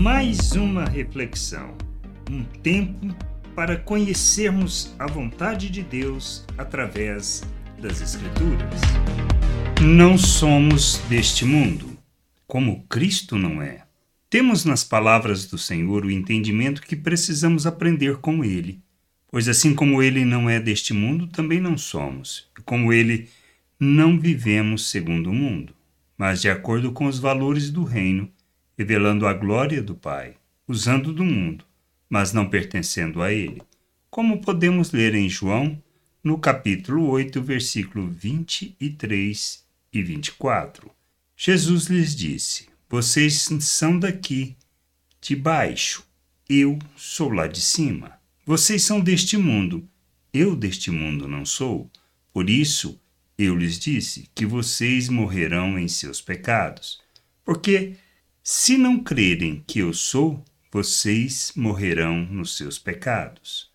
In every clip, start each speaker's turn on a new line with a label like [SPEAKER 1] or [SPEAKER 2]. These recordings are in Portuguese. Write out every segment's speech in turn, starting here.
[SPEAKER 1] Mais uma reflexão, um tempo para conhecermos a vontade de Deus através das Escrituras. Não somos deste mundo, como Cristo não é. Temos nas palavras do Senhor o entendimento que precisamos aprender com Ele, pois assim como Ele não é deste mundo, também não somos, e como Ele não vivemos segundo o mundo, mas de acordo com os valores do reino, revelando a glória do Pai, usando do mundo, mas não pertencendo a Ele, como podemos ler em João, no capítulo 8, versículo 23 e 24. Jesus lhes disse: vocês são daqui, de baixo. Eu sou lá de cima. Vocês são deste mundo. Eu deste mundo não sou. Por isso, eu lhes disse que vocês morrerão em seus pecados. Porque, se não crerem que eu sou, vocês morrerão nos seus pecados.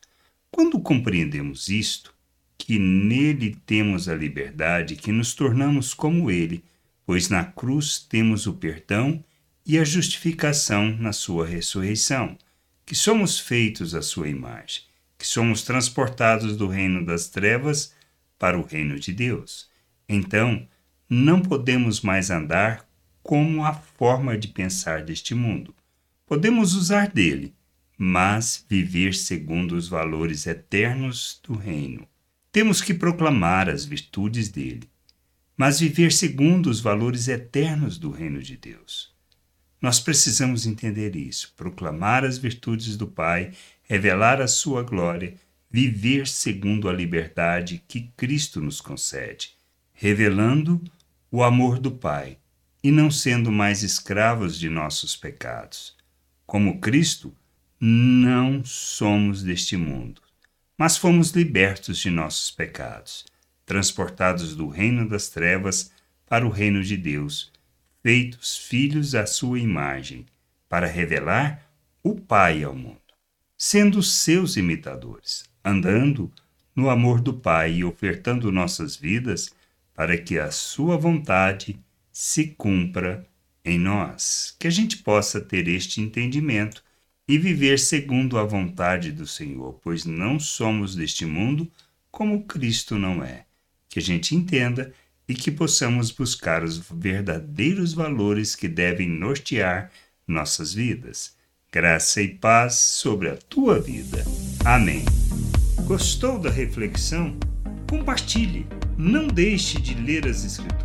[SPEAKER 1] Quando compreendemos isto, que nele temos a liberdade, que nos tornamos como ele, pois na cruz temos o perdão e a justificação na sua ressurreição, que somos feitos à sua imagem, que somos transportados do reino das trevas para o reino de Deus. Então, não podemos mais andar como a forma de pensar deste mundo. Podemos usar dele, mas viver segundo os valores eternos do reino. Temos que proclamar as virtudes dele mas viver segundo os valores eternos do reino de Deus. Nós precisamos entender isso, proclamar as virtudes do Pai, revelar a sua glória, viver segundo a liberdade que Cristo nos concede, revelando o amor do Pai e não sendo mais escravos de nossos pecados. Como Cristo, não somos deste mundo, mas fomos libertos de nossos pecados transportados do reino das trevas para o reino de Deus, feitos filhos à sua imagem, para revelar o Pai ao mundo, sendo seus imitadores, andando no amor do Pai e ofertando nossas vidas para que a sua vontade se cumpra em nós, que a gente possa ter este entendimento e viver segundo a vontade do Senhor, pois não somos deste mundo como Cristo não é que a gente entenda e que possamos buscar os verdadeiros valores que devem nortear nossas vidas. Graça e paz sobre a tua vida. Amém. Gostou da reflexão? Compartilhe. Não deixe de ler as Escrituras.